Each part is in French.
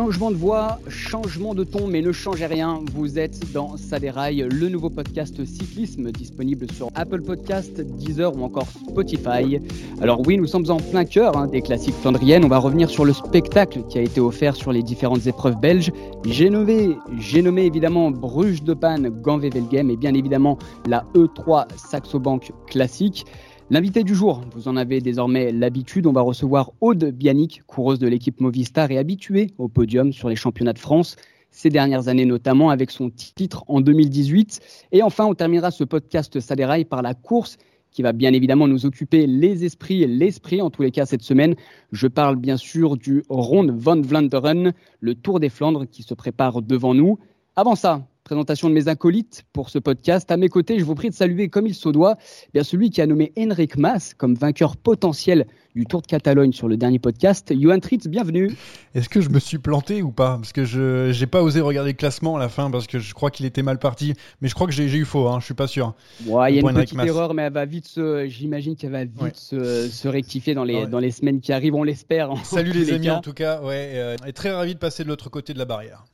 Changement de voix, changement de ton, mais ne changez rien. Vous êtes dans Ça déraille, le nouveau podcast cyclisme disponible sur Apple Podcast, Deezer ou encore Spotify. Alors oui, nous sommes en plein cœur hein, des classiques flandriennes. On va revenir sur le spectacle qui a été offert sur les différentes épreuves belges. J'ai nommé, j'ai nommé évidemment Bruges de Panne, Ganvé-Velgem et bien évidemment la E3 Saxo Bank classique. L'invité du jour, vous en avez désormais l'habitude, on va recevoir Aude Bianic, coureuse de l'équipe Movistar et habituée au podium sur les championnats de France ces dernières années notamment avec son titre en 2018. Et enfin, on terminera ce podcast Saderail par la course qui va bien évidemment nous occuper les esprits, l'esprit en tous les cas cette semaine. Je parle bien sûr du Ronde van Vlaanderen, le Tour des Flandres qui se prépare devant nous. Avant ça, présentation de mes acolytes pour ce podcast. À mes côtés, je vous prie de saluer comme il se doit eh bien celui qui a nommé Henrik Mas comme vainqueur potentiel du Tour de Catalogne sur le dernier podcast. Johan Tritz, bienvenue. Est-ce que je me suis planté ou pas? Parce que je n'ai pas osé regarder le classement à la fin parce que je crois qu'il était mal parti. Mais je crois que j'ai eu faux, hein, je suis pas sûr. Il y a une petite erreur, mais elle va vite se, j'imagine qu'elle va vite se, se, rectifier dans les, dans les semaines qui arrivent, on l'espère. Salut les amis en tout cas, ouais, euh, et très ravi de passer de l'autre côté de la barrière.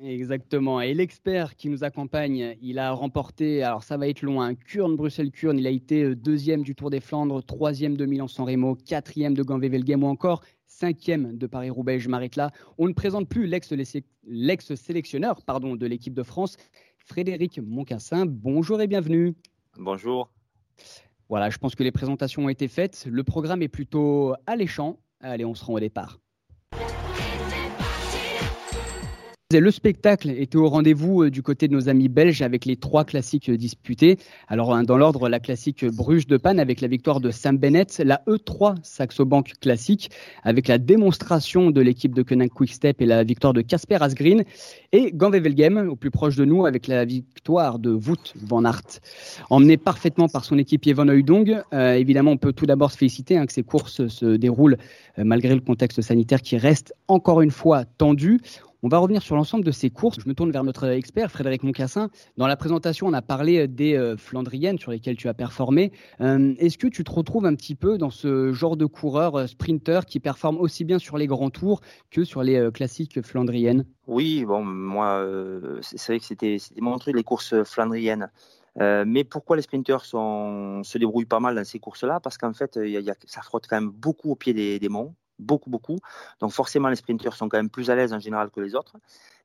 Exactement. Et l'expert qui nous accompagne, il a remporté, alors ça va être loin, Kurn, Bruxelles-Kurn. Il a été euh, deuxième du Tour des Flandres, troisième de Milan-San Remo, quatrième de Ganvé-Velgem ou encore cinquième de Paris-Roubaix. Je m'arrête là. On ne présente plus l'ex-sélectionneur pardon, de l'équipe de France, Frédéric Moncassin. Bonjour et bienvenue. Bonjour. Voilà, je pense que les présentations ont été faites. Le programme est plutôt alléchant. Allez, on se rend au départ. Le spectacle était au rendez-vous euh, du côté de nos amis belges avec les trois classiques euh, disputés. Alors, dans l'ordre, la classique Bruges de Panne avec la victoire de Sam Bennett, la E3 Saxo Bank classique avec la démonstration de l'équipe de Koenig Quickstep et la victoire de Casper Asgreen et Ganvevelgem au plus proche de nous avec la victoire de Wout van Aert. Emmené parfaitement par son équipier Van Hooydonk, euh, évidemment, on peut tout d'abord se féliciter hein, que ces courses se déroulent malgré le contexte sanitaire qui reste encore une fois tendu. On va revenir sur l'ensemble de ces courses. Je me tourne vers notre expert, Frédéric Moncassin. Dans la présentation, on a parlé des euh, Flandriennes sur lesquelles tu as performé. Euh, est-ce que tu te retrouves un petit peu dans ce genre de coureur euh, sprinter qui performe aussi bien sur les grands tours que sur les classiques flandriennes? Oui, bon, moi, c'est vrai que c'était mon truc, les courses flandriennes. mais pourquoi les sprinters se débrouillent pas mal dans ces courses-là? Parce qu'en fait, ça frotte quand même beaucoup au pied des, des monts beaucoup, beaucoup. Donc forcément, les sprinteurs sont quand même plus à l'aise en général que les autres.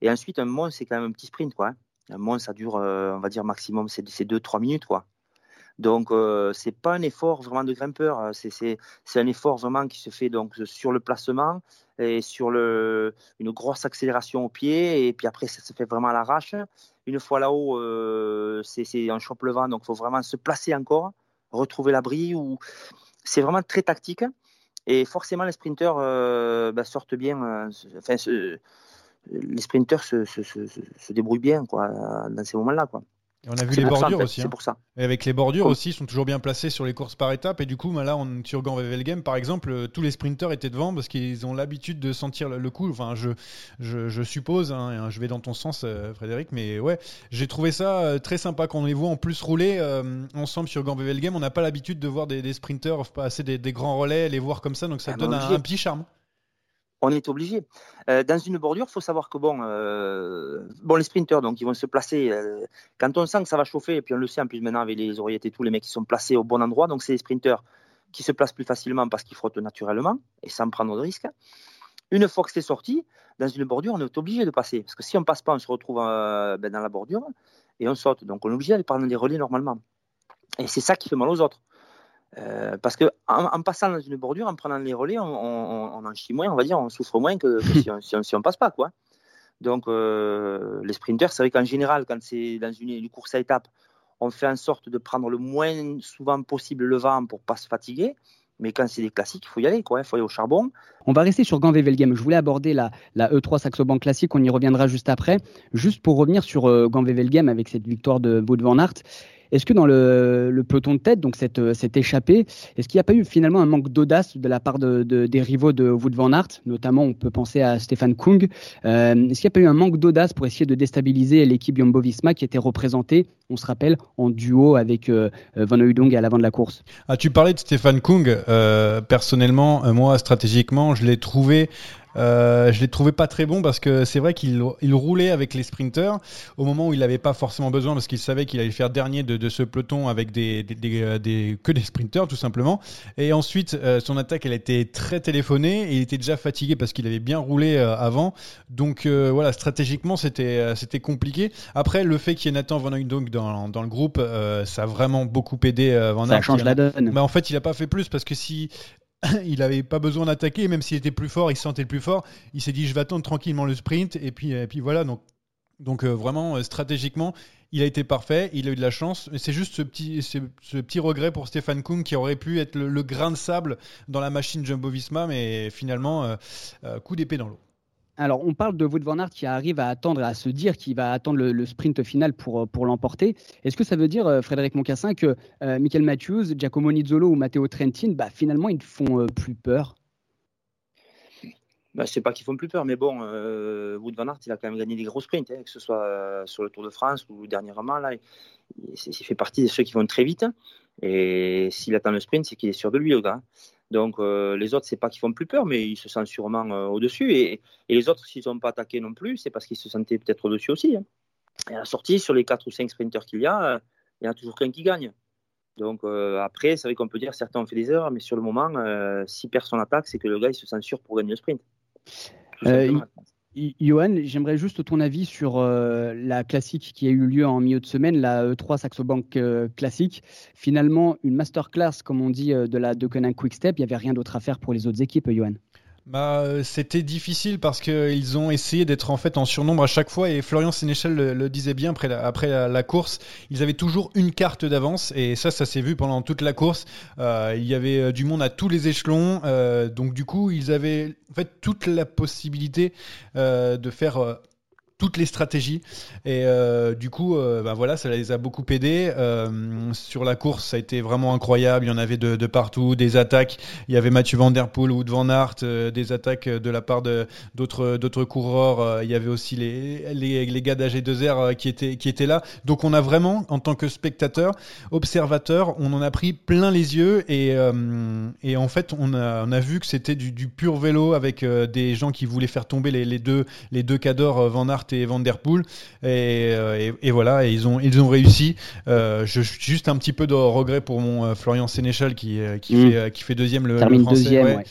Et ensuite, un mont, c'est quand même un petit sprint. Quoi. Hein. Un mont, ça dure, euh, on va dire, maximum, c'est 2-3 minutes. Quoi. Donc, euh, c'est pas un effort vraiment de grimpeur. Euh, c'est un effort vraiment qui se fait donc sur le placement et sur le, une grosse accélération au pied. Et puis après, ça se fait vraiment à l'arrache. Une fois là-haut, euh, c'est on chope le vent. Donc, il faut vraiment se placer encore, retrouver l'abri. Ou... C'est vraiment très tactique. Et forcément, les sprinteurs euh, bah, sortent bien. Euh, enfin, les sprinteurs se, débrouillent bien quoi, dans ces moments-là. On a vu les bordures aussi. Hein. pour ça. Et avec les bordures aussi, ils sont toujours bien placés sur les courses par étapes. Et du coup, bah là, on, sur Gant Game, par exemple, euh, tous les sprinteurs étaient devant parce qu'ils ont l'habitude de sentir le, coup. Enfin, je, je, suppose, hein, je vais dans ton sens, euh, Frédéric, mais ouais, j'ai trouvé ça euh, très sympa quand on les voit en plus rouler ensemble sur Gant Game. On n'a pas l'habitude de voir des, des sprinteurs passer des, des, grands relais, les voir comme ça, donc ça ah, donne un, un petit charme on est obligé. Euh, dans une bordure, il faut savoir que bon, euh, bon, les sprinteurs, donc ils vont se placer. Euh, quand on sent que ça va chauffer, et puis on le sait en plus maintenant avec les oreillettes et tout, les mecs qui sont placés au bon endroit, donc c'est les sprinteurs qui se placent plus facilement parce qu'ils frottent naturellement et sans prendre de risques. Une fois que c'est sorti, dans une bordure, on est obligé de passer. Parce que si on passe pas, on se retrouve ben, dans la bordure et on saute. Donc on est obligé d'aller prendre des relais normalement. Et c'est ça qui fait mal aux autres. Euh, parce que en, passant dans une bordure, en prenant les relais, on, en chie moins, on va dire, on souffre moins que, si, on, si, passe pas, quoi. Donc euh, les sprinters, c'est vrai qu'en général, quand c'est dans une, course à étapes, on fait en sorte de prendre le moins souvent possible le vent pour pas se fatiguer. Mais quand c'est des classiques, il faut y aller, quoi. Il faut aller au charbon. On va rester sur Gant Game. Je voulais aborder la, la E3 Saxo Bank classique. On y reviendra juste après. Juste pour revenir sur euh, Game avec cette victoire de Wout van Aert. Est-ce que dans le, peloton de tête, donc cette, euh, cette échappée, est-ce qu'il n'y a pas eu finalement un manque d'audace de la part de, des rivaux de Wood van Aert Notamment, on peut penser à Stéphane Kung. Euh, est-ce qu'il n'y a pas eu un manque d'audace pour essayer de déstabiliser l'équipe Jumbo-Visma qui était représentée, on se rappelle, en duo avec euh, Van Hooydonk à l'avant de la course? Ah, Tu parlais de Stéphane Kung. personnellement, moi, stratégiquement, je l'ai trouvé euh, je l'ai trouvé pas très bon parce que c'est vrai qu'il il roulait avec les sprinters au moment où il n'avait pas forcément besoin parce qu'il savait qu'il allait faire dernier de, de, ce peloton avec des, des, des, euh, des, que des sprinters tout simplement. Et ensuite, euh, son attaque elle était très téléphonée et il était déjà fatigué parce qu'il avait bien roulé avant. Donc voilà, stratégiquement c'était c'était compliqué. Après, le fait qu'il y ait Nathan Van dans, dans le groupe, ça a vraiment beaucoup aidé Van Ça change la donne. Mais en fait, il a pas fait plus parce que si il n'avait pas besoin d'attaquer, même s'il était plus fort, il se sentait le plus fort. Il s'est dit, je vais attendre tranquillement le sprint, et puis, voilà. Donc, euh, vraiment, euh, stratégiquement, il a été parfait, il a eu de la chance. C'est juste ce petit, regret pour Stéphane Kuhn qui aurait pu être le, grain de sable dans la machine Jumbo-Visma, mais finalement, euh, coup d'épée dans l'eau. Alors, on parle de Wout van Aert qui arrive à attendre, à se dire qu'il va attendre le, sprint final pour, pour l'emporter. Est-ce que ça veut dire, euh, Frédéric Moncassin, que euh, Michael Matthews, Giacomo Nizzolo ou Matteo Trentin, bah, finalement, ils ne font euh, plus peur? Bah, sais pas qu'ils font plus peur, mais bon, Wout van Aert, il a quand même gagné des gros sprints, hein, que ce soit sur le Tour de France ou dernièrement. Là, il, fait partie de ceux qui vont très vite. Et s'il attend le sprint, c'est qu'il est sûr de lui, le gars. Donc euh, les autres, c'est pas qu'ils font plus peur, mais ils se sentent sûrement euh, au-dessus. Et, les autres, s'ils n'ont pas attaqué non plus, c'est parce qu'ils se sentaient peut-être au-dessus aussi. Hein. Et à la sortie, sur les 4 ou 5 sprinters qu'il y a, euh, il y en a toujours qu'un qui gagne. Donc après, c'est vrai qu'on peut dire certains ont fait des erreurs, mais sur le moment, si personne attaque, c'est que le gars, il se sent sûr pour gagner le sprint. Johan, j'aimerais juste ton avis sur euh, la classique qui a eu lieu en milieu de semaine, la E3 Saxo Bank euh, classique. Finalement, une masterclass, comme on dit, euh, de la Deceuninck Quick Step. Il n'y avait rien d'autre à faire pour les autres équipes, Johan. Bah, euh, c'était difficile parce qu'ils ont essayé d'être en fait en surnombre à chaque fois et Florian Sénéchal le, disait bien après, la, course, ils avaient toujours une carte d'avance et ça, ça s'est vu pendant toute la course. Euh, il y avait euh, du monde à tous les échelons, donc du coup, ils avaient en fait toute la possibilité de faire toutes les stratégies. Et euh, du coup, euh, ben voilà, ça les a beaucoup aidés. Euh, sur la course, ça a été vraiment incroyable. Il y en avait de, de partout, des attaques. Il y avait Mathieu Van Der Poel ou Van Aert, des attaques de la part de d'autres coureurs. il y avait aussi les les, les gars d'AG2R qui étaient là. Donc on a vraiment, en tant que spectateur, observateur, on en a pris plein les yeux et en fait on a vu que c'était du, pur vélo avec des gens qui voulaient faire tomber les, les deux les deux cadors Van Aert et Van Der Poel. Euh, et, voilà, et ils ont, ils ont réussi. Euh, je juste un petit peu de regret pour mon euh, Florian Sénéchal qui, qui, mm. fait, qui fait deuxième le, français,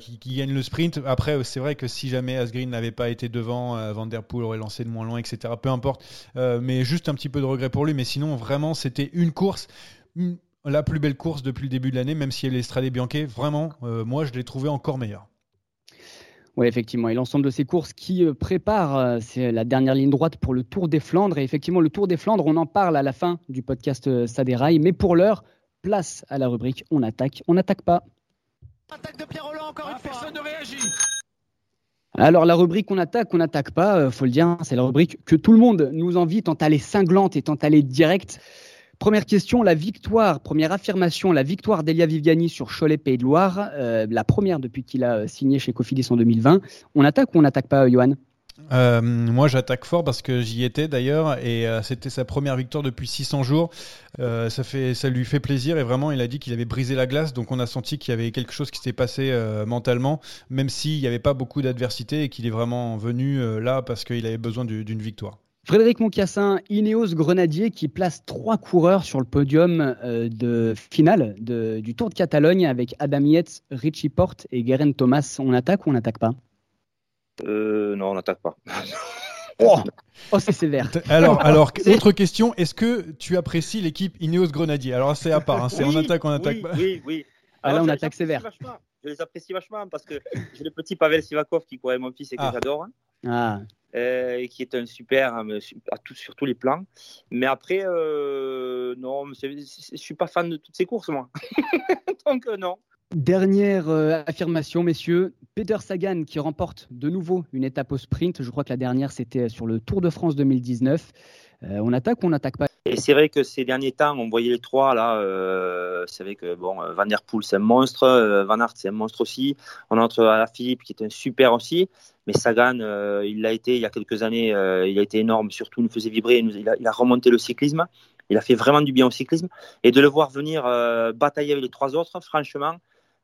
qui, gagne le sprint. Après, c'est vrai que si jamais Asgreen n'avait pas été devant, Van Der Poel aurait lancé de moins loin, etc. Peu importe. mais juste un petit peu de regret pour lui. Mais sinon, vraiment, c'était une course la plus belle course depuis le début de l'année, même si elle est Strade Bianche, vraiment, moi je l'ai trouvé encore meilleure. Oui, effectivement. Et l'ensemble de ces courses qui euh, préparent, euh, c'est la dernière ligne droite pour le Tour des Flandres. Et effectivement, le Tour des Flandres, on en parle à la fin du podcast euh, Saderail. Mais pour l'heure, place à la rubrique On attaque, on n'attaque pas. Attaque de Pierre Roland, encore une fois. Personne ne réagit. Alors la rubrique on attaque, on n'attaque pas, faut le dire, hein, c'est la rubrique que tout le monde nous envie tant elle est cinglante et tant elle est directe. Première question, la victoire, première affirmation, la victoire d'Elia Viviani sur Cholet Pays de Loire, euh, la première depuis qu'il a signé chez Cofidis en 2020. On attaque ou on n'attaque pas, Johan? Euh, moi, j'attaque fort parce que j'y étais d'ailleurs et euh, c'était sa première victoire depuis 600 jours. Ça, lui fait plaisir et vraiment, il a dit qu'il avait brisé la glace. Donc, on a senti qu'il y avait quelque chose qui s'était passé mentalement, même s'il n'y avait pas beaucoup d'adversité et qu'il est vraiment venu là parce qu'il avait besoin d'une victoire. Frédéric Moncassin, Ineos Grenadier qui place trois coureurs sur le podium de finale du Tour de Catalogne avec Adam Yates, Richie Porte et Guerin Thomas. On attaque ou on n'attaque pas? Euh, non, on n'attaque pas. oh, oh c'est sévère. Alors, alors autre question, est-ce que tu apprécies l'équipe Ineos Grenadier? Alors c'est à part, hein, c'est en attaque, on attaque pas? Oui, oui. Ah, là, on attaque sévère. Je les apprécie vachement parce que j'ai le petit Pavel Sivakov qui courait mon fils et que ah. j'adore. Hein. Ah. Euh, qui est un super hein, à tout, sur tous les plans. Mais après, euh, non, je ne suis pas fan de toutes ces courses, moi. Donc, euh, non. Dernière affirmation, messieurs. Peter Sagan qui remporte de nouveau une étape au sprint. Je crois que la dernière, c'était sur le Tour de France 2019. Euh, on attaque ou on n'attaque pas Et c'est vrai que ces derniers temps, on voyait les trois là. Euh, c'est vrai que bon, Van Der Poel c'est un monstre, Van Aert c'est un monstre aussi. On entre à la Philippe qui est un super aussi. Mais Sagan, il l'a été il y a quelques années. il a été énorme, surtout il nous faisait vibrer. Il a, remonté le cyclisme. Il a fait vraiment du bien au cyclisme. Et de le voir venir batailler avec les trois autres, franchement,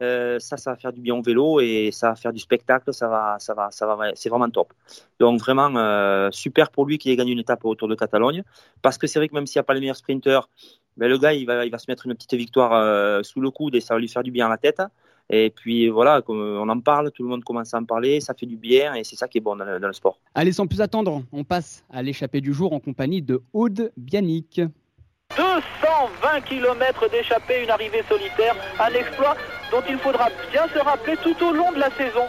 euh, ça, ça va faire du bien au vélo et ça va faire du spectacle. Ça va, ça va, ça va, c'est vraiment top. Donc vraiment euh, super pour lui qu'il ait gagné une étape autour de Catalogne, parce que c'est vrai que même s'il n'y a pas les meilleurs sprinteurs, ben, le gars il va, il va se mettre une petite victoire euh, sous le coude et ça va lui faire du bien à la tête. Et puis voilà, on en parle, tout le monde commence à en parler, ça fait du bien et c'est ça qui est bon dans le, dans le sport. Allez, sans plus attendre, on passe à l'échappée du jour en compagnie de Aude Bianic. 220 km d'échappée, une arrivée solitaire, un exploit dont il faudra bien se rappeler tout au long de la saison.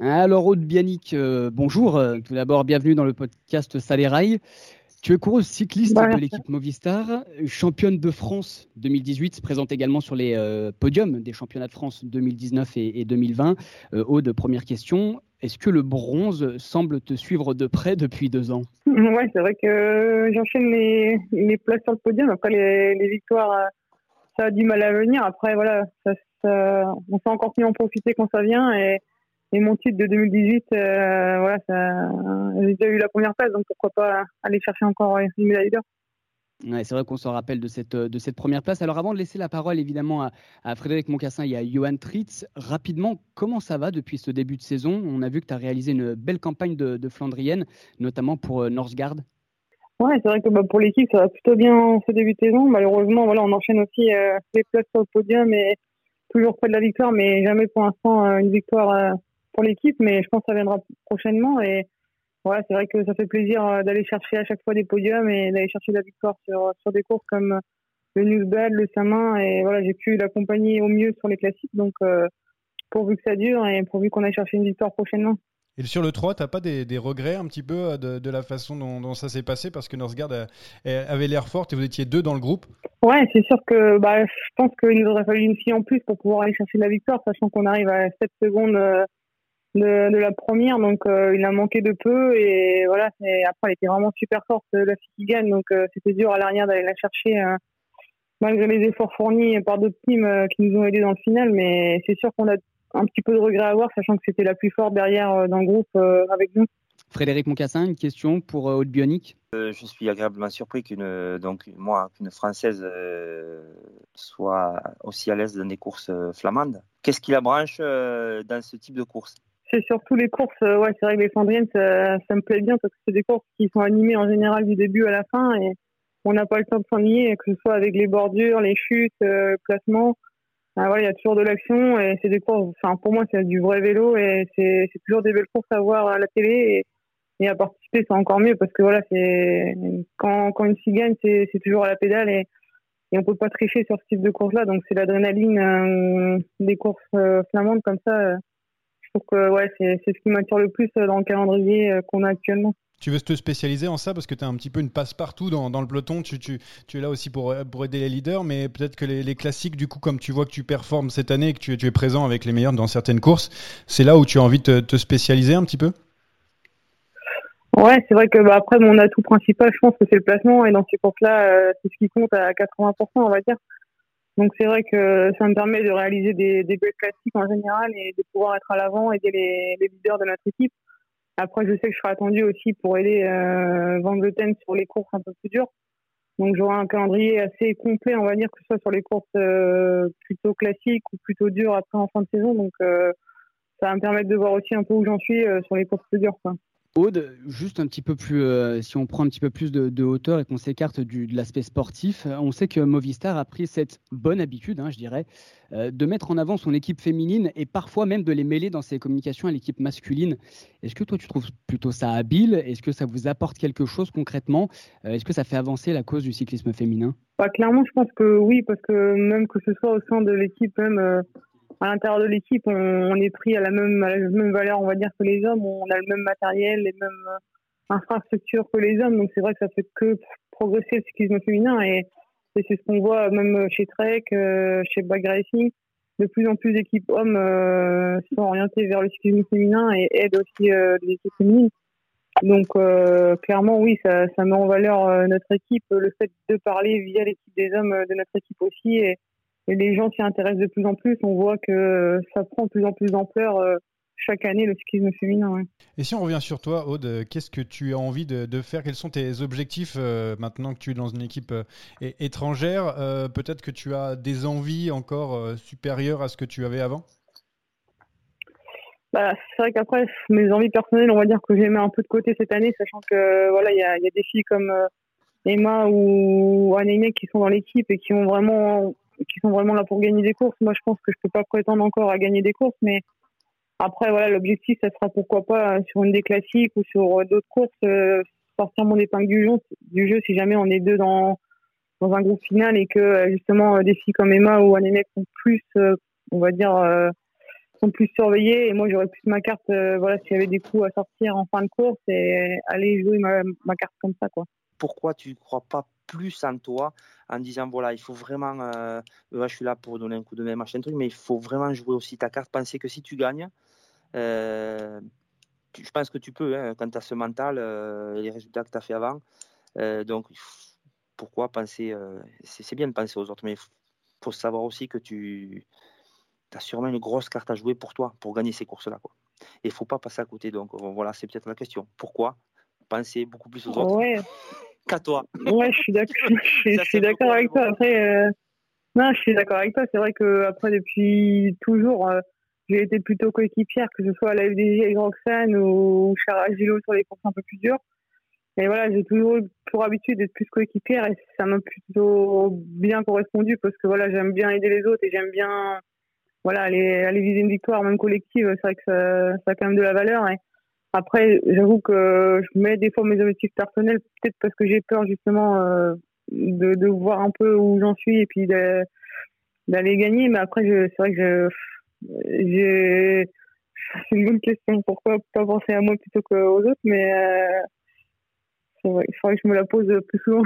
Alors Aude Bianic, euh, bonjour. Euh, tout d'abord, bienvenue dans le podcast Salérail. Tu es coureuse cycliste de l'équipe Movistar, championne de France 2018, présente également sur les euh, podiums des championnats de France 2019 et, 2020. Aude, première question. Est-ce que le bronze semble te suivre de près depuis deux ans? Oui, c'est vrai que j'enchaîne les, les, places sur le podium. Après, les, les, victoires, euh, ça a du mal à venir. Après, voilà, ça, on s'est encore mieux en profiter quand ça vient. Et, mon titre de 2018, euh, voilà, j'ai déjà eu la première place, donc pourquoi pas aller chercher encore une médaille d'or c'est vrai qu'on s'en rappelle de cette, de cette première place. Alors avant de laisser la parole évidemment à, Frédéric Moncassin et à Johan Tritz, rapidement, comment ça va depuis ce début de saison? On a vu que tu as réalisé une belle campagne de, Flandrienne, notamment pour euh, Northgard. Ouais, c'est vrai que bah, pour l'équipe, ça va plutôt bien ce début de saison. Malheureusement, voilà, on enchaîne aussi euh, les places sur le podium et toujours près de la victoire, mais jamais pour l'instant euh, une victoire pour l'équipe. Mais je pense que ça viendra prochainement et ouais, c'est vrai que ça fait plaisir euh, d'aller chercher à chaque fois des podiums et d'aller chercher la victoire sur, sur des courses comme le Newsbad, le Samin. Et voilà, j'ai pu l'accompagner au mieux sur les classiques. Donc, euh, pourvu que ça dure et pourvu qu'on aille chercher une victoire prochainement. Et sur le 3, tu n'as pas des, regrets un petit peu euh, de, la façon dont, ça s'est passé? Parce que Northgard avait l'air forte et vous étiez deux dans le groupe. Ouais, c'est sûr que bah, je pense qu'il nous aurait fallu une fille en plus pour pouvoir aller chercher la victoire, sachant qu'on arrive à 7 secondes de, la première, donc euh, il a manqué de peu et voilà. Et après, elle était vraiment super forte la fille qui gagne, donc euh, c'était dur à l'arrière d'aller la chercher euh, malgré les efforts fournis par d'autres teams qui nous ont aidés dans le final. Mais c'est sûr qu'on a un petit peu de regret à avoir, sachant que c'était la plus forte derrière dans le groupe avec nous. Frédéric Moncassin, une question pour Haute Bionique. je suis agréablement surpris qu'une donc moi qu'une française soit aussi à l'aise dans des courses flamandes. Qu'est-ce qui la branche dans ce type de course? C'est surtout les courses, euh, ouais, c'est vrai que les Flandriennes, ça, ça, me plaît bien parce que c'est des courses qui sont animées en général du début à la fin et on n'a pas le temps de s'ennuyer, que ce soit avec les bordures, les chutes, euh, voilà, il y a toujours de l'action et c'est des courses, enfin, pour moi, c'est du vrai vélo et c'est toujours des belles courses à voir à la télé et, à participer, c'est encore mieux parce que voilà, c'est quand, quand une fille gagne, c'est toujours à la pédale et, on peut pas tricher sur ce type de course-là. Donc c'est l'adrénaline euh, des courses euh, flamandes comme ça je trouve que ouais, c'est ce qui m'attire le plus euh, dans le calendrier euh, qu'on a actuellement. Tu veux te spécialiser en ça parce que tu as un petit peu une passe-partout dans, dans, le peloton. Tu, tu, tu, es là aussi pour, pour aider les leaders, mais peut-être que les, classiques, du coup, comme tu vois que tu performes cette année et que tu, tu es présent avec les meilleurs dans certaines courses, c'est là où tu as envie de te, spécialiser un petit peu? Ouais, c'est vrai que bah, après, mon atout principal, je pense que c'est le placement. Et dans ces courses-là, euh, c'est ce qui compte à 80%, on va dire. Donc c'est vrai que ça me permet de réaliser des, des classiques en général et de pouvoir être à l'avant, aider les, les leaders de notre équipe. Après, je sais que je serai attendu aussi pour aider euh, Van Vleuten sur les courses un peu plus dures. Donc, j'aurai un calendrier assez complet, on va dire, que ce soit sur les courses euh, plutôt classiques ou plutôt dures après en fin de saison. Donc, euh, ça va me permettre de voir aussi un peu où j'en suis euh, sur les courses plus dures. Quoi. Aude, juste un petit peu plus, euh, si on prend un petit peu plus de, hauteur et qu'on s'écarte de l'aspect sportif, euh, on sait que Movistar a pris cette bonne habitude, hein, je dirais, euh, de mettre en avant son équipe féminine et parfois même de les mêler dans ses communications à l'équipe masculine. Est-ce que toi tu trouves plutôt ça habile? Est-ce que ça vous apporte quelque chose concrètement? Est-ce que ça fait avancer la cause du cyclisme féminin? Bah, Clairement, je pense que oui, parce que même que ce soit au sein de l'équipe, même à l'intérieur de l'équipe, on, on, est pris à la, même, à la même valeur, on va dire, que les hommes. On a le même matériel, les mêmes euh, infrastructures que les hommes. Donc c'est vrai que ça fait que progresser le cyclisme féminin. Et, et c'est ce qu'on voit même chez Trek, euh, chez Bag Racing. De plus en plus d'équipes hommes euh, sont orientées vers le cyclisme féminin et aident aussi euh, les équipes féminines. Donc euh, clairement, oui, ça, ça met en valeur euh, notre équipe, le fait de parler via l'équipe des hommes de notre équipe aussi. Et, et les gens s'y intéressent de plus en plus. On voit que ça prend de plus en plus d'ampleur euh, chaque année le cyclisme féminin. Ouais. Et si on revient sur toi, Aude, qu'est-ce que tu as envie de, de faire? Quels sont tes objectifs euh, maintenant que tu es dans une équipe euh, étrangère? Euh, Peut-être que tu as des envies encore euh, supérieures à ce que tu avais avant? Bah, c'est vrai qu'après mes envies personnelles, on va dire que j'ai mis un peu de côté cette année, sachant que voilà, il y a, y a, des filles comme Emma ou Année qui sont dans l'équipe et qui ont vraiment qui sont vraiment là pour gagner des courses. Moi, je pense que je peux pas prétendre encore à gagner des courses, mais après, voilà, l'objectif, ça sera pourquoi pas sur une des classiques ou sur d'autres courses, euh, sortir mon épingle du jeu, si jamais on est deux dans, dans un groupe final et que justement des filles comme Emma ou Annette sont plus, euh, on va dire, euh, sont plus surveillées et moi j'aurais plus ma carte, euh, voilà, s'il y avait des coups à sortir en fin de course et aller jouer ma, ma carte comme ça, quoi. Pourquoi tu ne crois pas plus en toi en disant voilà, il faut vraiment, euh, je suis là pour donner un coup de main, machin truc, mais il faut vraiment jouer aussi ta carte. Penser que si tu gagnes, euh, je pense que tu peux, hein, quand tu as ce mental euh, les résultats que tu as fait avant. Euh, donc, pourquoi penser C'est bien de penser aux autres, mais il faut, savoir aussi que tu as sûrement une grosse carte à jouer pour toi, pour gagner ces courses-là. Et il ne faut pas passer à côté. Donc, voilà, c'est peut-être la question. Pourquoi penser beaucoup plus aux autres? Qu'à toi. Ouais, je suis d'accord. je suis d'accord avec toi. Après, euh... non, je suis d'accord avec toi. C'est vrai que après depuis toujours, euh, j'ai été plutôt coéquipière, que ce soit à la FDJ avec Roxane ou chez Agilo sur les courses un peu plus dures. Et voilà, j'ai toujours eu pour habitude d'être plus coéquipière et ça m'a plutôt bien correspondu parce que voilà, j'aime bien aider les autres et j'aime bien voilà aller, aller viser une victoire même collective. C'est vrai que ça, ça a quand même de la valeur. Et, après, j'avoue que je mets des fois mes objectifs personnels, peut-être parce que j'ai peur justement euh, de, de, voir un peu où j'en suis et puis d'aller gagner. Mais après, c'est vrai que j'ai. C'est une bonne question. Pourquoi pas penser à moi plutôt qu'aux autres? Mais euh, il faudrait que je me la pose plus souvent.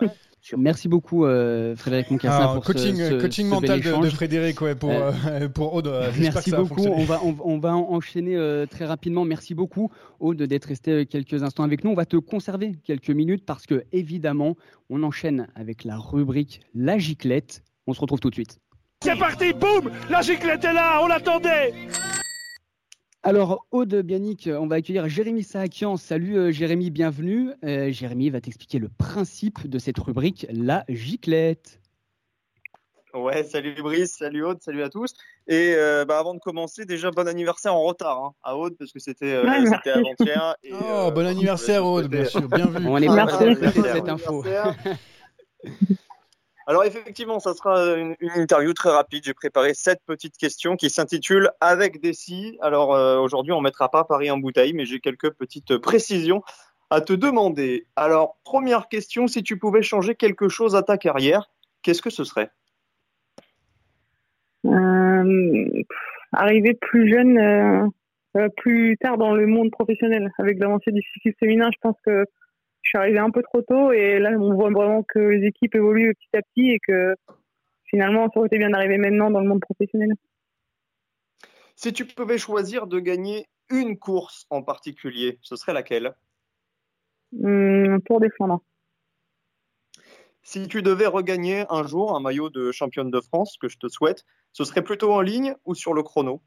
Ouais. Merci beaucoup euh, Frédéric Moncassin Alors, pour coaching, ce, ce, coaching ce mental bel de, de, Frédéric ouais, pour, euh, pour Aude. Merci beaucoup. On va, on, on, va enchaîner euh, très rapidement. Merci beaucoup Aude d'être resté quelques instants avec nous. On va te conserver quelques minutes parce que évidemment, on enchaîne avec la rubrique La giclette. On se retrouve tout de suite. C'est parti, boum La giclette est là, on l'attendait alors, Aude Bianic, on va accueillir Jérémy Saakian. Salut euh, Jérémy, bienvenue. Euh, Jérémy va t'expliquer le principe de cette rubrique, la giclette. Ouais, salut Brice, salut Aude, salut à tous. Et euh, bah, avant de commencer, déjà bon anniversaire en retard hein, à Aude parce que c'était euh, ouais, avant-hier. Oh, bon anniversaire Aude, bien sûr, bien vu. On est parti pour cette info. Alors effectivement, ça sera une, interview très rapide. J'ai préparé sept petites questions qui s'intitulent Avec des si. Alors euh, aujourd'hui, on mettra pas Paris en bouteille, mais j'ai quelques petites précisions à te demander. Alors première question, si tu pouvais changer quelque chose à ta carrière, qu'est-ce que ce serait? Euh, Arriver plus jeune euh, plus tard dans le monde professionnel. Avec l'avancée du cyclisme féminin, je pense que suis arrivée un peu trop tôt et là, on voit vraiment que les équipes évoluent petit à petit et que finalement, ça aurait été bien d'arriver maintenant dans le monde professionnel. Si tu pouvais choisir de gagner une course en particulier, ce serait laquelle? Hum, Tour des Flandres. Si tu devais regagner un jour un maillot de championne de France, que je te souhaite, ce serait plutôt en ligne ou sur le chrono?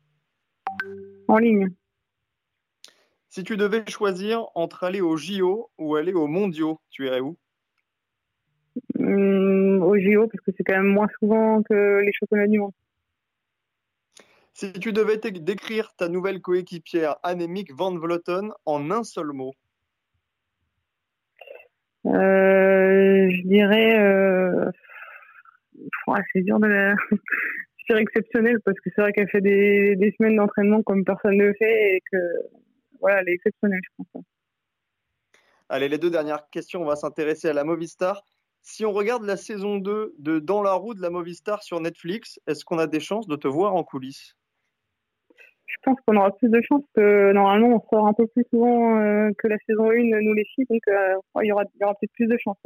En ligne. Si tu devais choisir entre aller au JO ou aller aux mondiaux, tu irais où? Hum, Au JO, parce que c'est quand même moins souvent que les championnats du monde. Si tu devais décrire ta nouvelle coéquipière Annemiek van Vleuten en un seul mot? Euh, Je dirais. Euh... c'est dur de la. je dirais exceptionnelle parce que c'est vrai qu'elle fait des, des semaines d'entraînement comme personne ne le fait et que. Voilà, elle est exceptionnelle, je pense. Allez, les deux dernières questions, on va s'intéresser à la Movistar. Si on regarde la saison 2 de Dans la roue de la Movistar sur Netflix, est-ce qu'on a des chances de te voir en coulisses? Je pense qu'on aura plus de chance que normalement on sort un peu plus souvent euh, que la saison 1, nous les filles, donc euh, il y aura, peut-être plus de chance.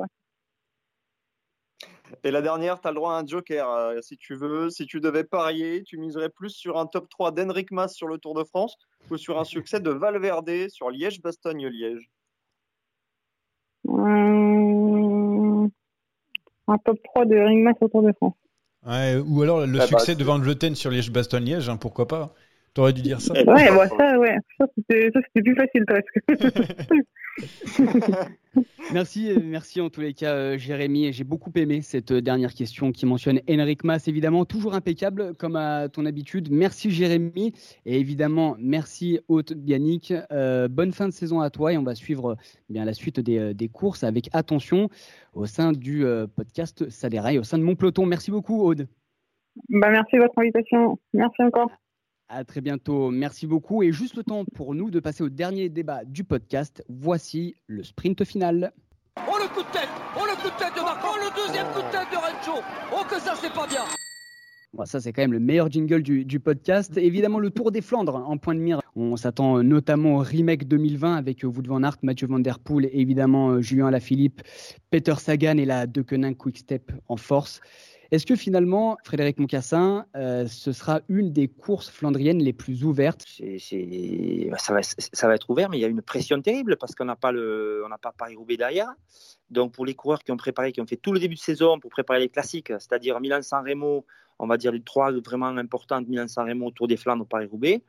Et la dernière, tu as le droit à un joker euh, si tu veux. Si tu devais parier, tu miserais plus sur un top 3 d'Henrik Mas sur le Tour de France ou sur un succès de Valverde sur Liège-Bastogne-Liège Un top 3 de Henrik Mas au Tour de France. ou alors le ah bah, succès de Van Vleuten sur Liège-Bastogne-Liège, hein, pourquoi pas T'aurais dû dire ça. Ouais, bah, ça, ouais. Ça, c'était plus facile presque. merci, euh, merci en tous les cas, euh, Jérémy. J'ai beaucoup aimé cette euh, dernière question qui mentionne Henrik Mas, évidemment, toujours impeccable comme à ton habitude. Merci, Jérémy. Et évidemment, merci, Haute Bianic. bonne fin de saison à toi et on va suivre eh bien la suite des, des, courses avec attention au sein du podcast Saderail, au sein de mon peloton. Merci beaucoup, Aude. Bah, merci de votre invitation. Merci encore. À très bientôt. Merci beaucoup. Et juste le temps pour nous de passer au dernier débat du podcast. Voici le sprint final. Oh le coup de tête Oh le coup de tête de Marco Oh le deuxième coup de tête de Rencho Oh que ça c'est pas bien ça, c'est quand même le meilleur jingle du, podcast. Évidemment, le Tour des Flandres en point de mire. On s'attend notamment au remake 2020 avec Wout van Aert, Mathieu Van Der Poel et évidemment Julien Alaphilippe, Peter Sagan et la Deceuninck Quick Step en force. Est-ce que finalement, Frédéric Moncassin, euh, ce sera une des courses flandriennes les plus ouvertes? Bah, ça, va, être ouvert, mais il y a une pression terrible parce qu'on n'a pas, le, pas Paris-Roubaix derrière. Donc pour les coureurs qui ont préparé, qui ont fait tout le début de saison pour préparer les classiques, c'est-à-dire Milan-San Remo, on va dire les trois vraiment importantes, Milan-San Remo, Tour des Flandres, Paris-Roubaix.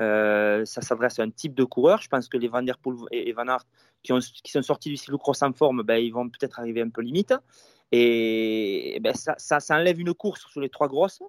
Euh, ça s'adresse à un type de coureur. Je pense que les Van Der Poel et Van Aert qui, ont, sont sortis du cyclocross en forme, ben, ils vont peut-être arriver un peu limite. Et, ben, ça, ça, enlève une course sur les trois grosses.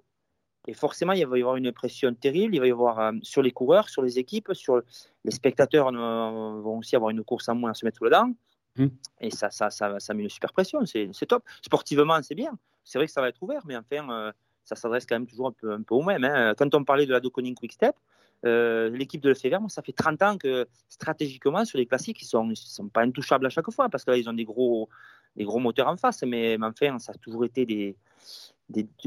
Et forcément, il va y avoir une pression terrible. Il va y avoir euh, sur les coureurs, sur les équipes, sur les spectateurs euh, vont aussi avoir une course en moins à se mettre sous le dent. Mmh. Et ça, ça, ça, ça, met une super pression. C'est top. Sportivement, c'est bien. C'est vrai que ça va être ouvert, mais enfin, euh, ça s'adresse quand même toujours un peu, un peu au même. Hein. Quand on parlait de la Doconing Quick Step, l'équipe de Lefebvre, ça fait 30 ans que stratégiquement, sur les classiques, ils ne sont, sont, pas intouchables à chaque fois parce que là, ils ont des gros, des gros moteurs en face, mais, enfin, ça a toujours été des,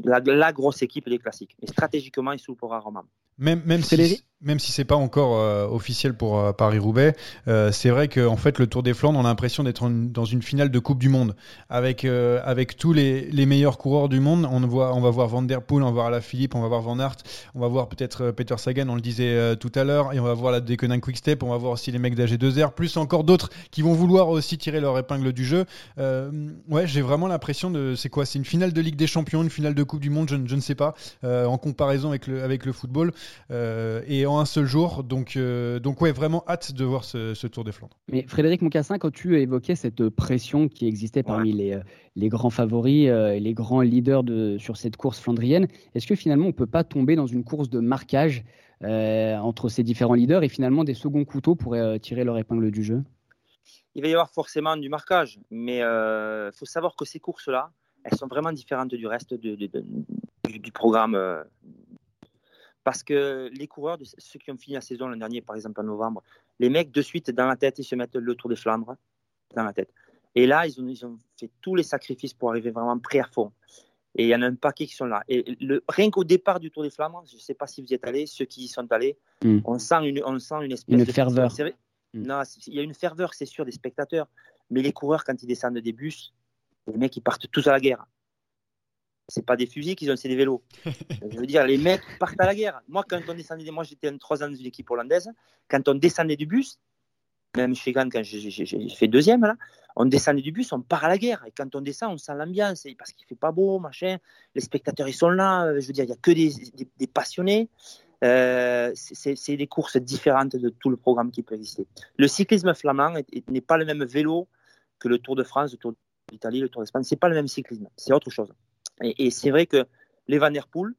la, grosse équipe des classiques. Et stratégiquement, ils souffrent rarement. Même, même si, même si c'est pas encore euh, officiel pour euh, Paris-Roubaix, euh, c'est vrai qu'en fait, le Tour des Flandres, on a l'impression d'être dans une finale de Coupe du Monde avec, avec tous les, les, meilleurs coureurs du monde. On, voit, on va voir Van Der Poel, on va voir la Philippe, on va voir Van Aert, on va voir peut-être Peter Sagan, on le disait tout à l'heure, et on va voir la Deceuninck Quick Step, on va voir aussi les mecs d'AG2R, plus encore d'autres qui vont vouloir aussi tirer leur épingle du jeu. ouais, j'ai vraiment l'impression de. C'est quoi C'est une finale de Ligue des Champions, une finale de Coupe du Monde, je, je ne sais pas, en comparaison avec le, avec le football. Et en un seul jour. Donc, euh, donc ouais, vraiment hâte de voir ce, Tour des Flandres. Mais Frédéric Moncassin, quand tu évoquais cette pression qui existait parmi les, euh, les grands favoris et les grands leaders de, sur cette course flandrienne, est-ce que finalement on ne peut pas tomber dans une course de marquage entre ces différents leaders et finalement des seconds couteaux pourraient tirer leur épingle du jeu? Il va y avoir forcément du marquage, mais il faut savoir que ces courses-là, elles sont vraiment différentes du reste du, du, programme parce que les coureurs, ceux qui ont fini la saison l'an dernier, par exemple en novembre, les mecs de suite dans la tête, ils se mettent le Tour des Flandres dans la tête. Et là, ils ont, ils ont fait tous les sacrifices pour arriver vraiment prêt à fond. Et il y en a un paquet qui sont là. Et le, rien qu'au départ du Tour des Flandres, je ne sais pas si vous y êtes allés, ceux qui y sont allés, Mm. on, sent une, on sent une espèce Une de ferveur. c'est vrai- Mm. Non, il y a une ferveur, c'est sûr, des spectateurs. Mais les coureurs, quand ils descendent des bus, les mecs, ils partent tous à la guerre. C'est pas des fusils qu'ils ont, c'est des vélos. je veux dire, les mecs partent à la guerre. Moi, quand on descendait, moi j'étais un 3 ans dans une équipe hollandaise, quand on descendait du bus, même chez Gann, quand j'ai- fait deuxième, là, on descendait du bus, on part à la guerre. Et quand on descend, on sent l'ambiance, parce qu'il fait pas beau, machin. Les spectateurs, ils sont là. euh, Je veux dire, il y a que des, des- des passionnés. Euh, c'est des courses différentes de tout le programme qui peut exister. Le cyclisme flamand est- est- n'est pas le même vélo que le Tour de France, le Tour d'Italie, le Tour d'Espagne. C'est pas le même cyclisme, c'est autre chose. Et, c'est vrai que les Van Der Poel,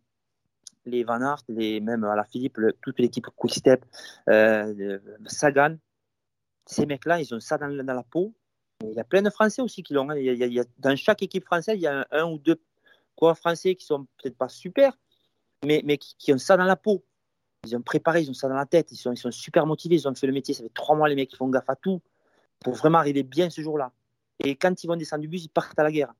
les Van Aert, les, même à la Philippe, toute l'équipe Quick-Step, euh, Sagan, ces mecs-là, ils ont ça dans, la peau. Il y a plein de Français aussi qui l'ont. dans chaque équipe française, il y a un, ou deux coureurs français qui sont peut-être pas super, mais, qui, ont ça dans la peau. Ils ont préparé, ils ont ça dans la tête, ils sont, ils sont super motivés, ils ont fait le métier. Ça fait trois mois, les mecs, qui font gaffe à tout pour vraiment arriver bien ce jour-là. Et quand ils vont descendre du bus, ils partent à la guerre.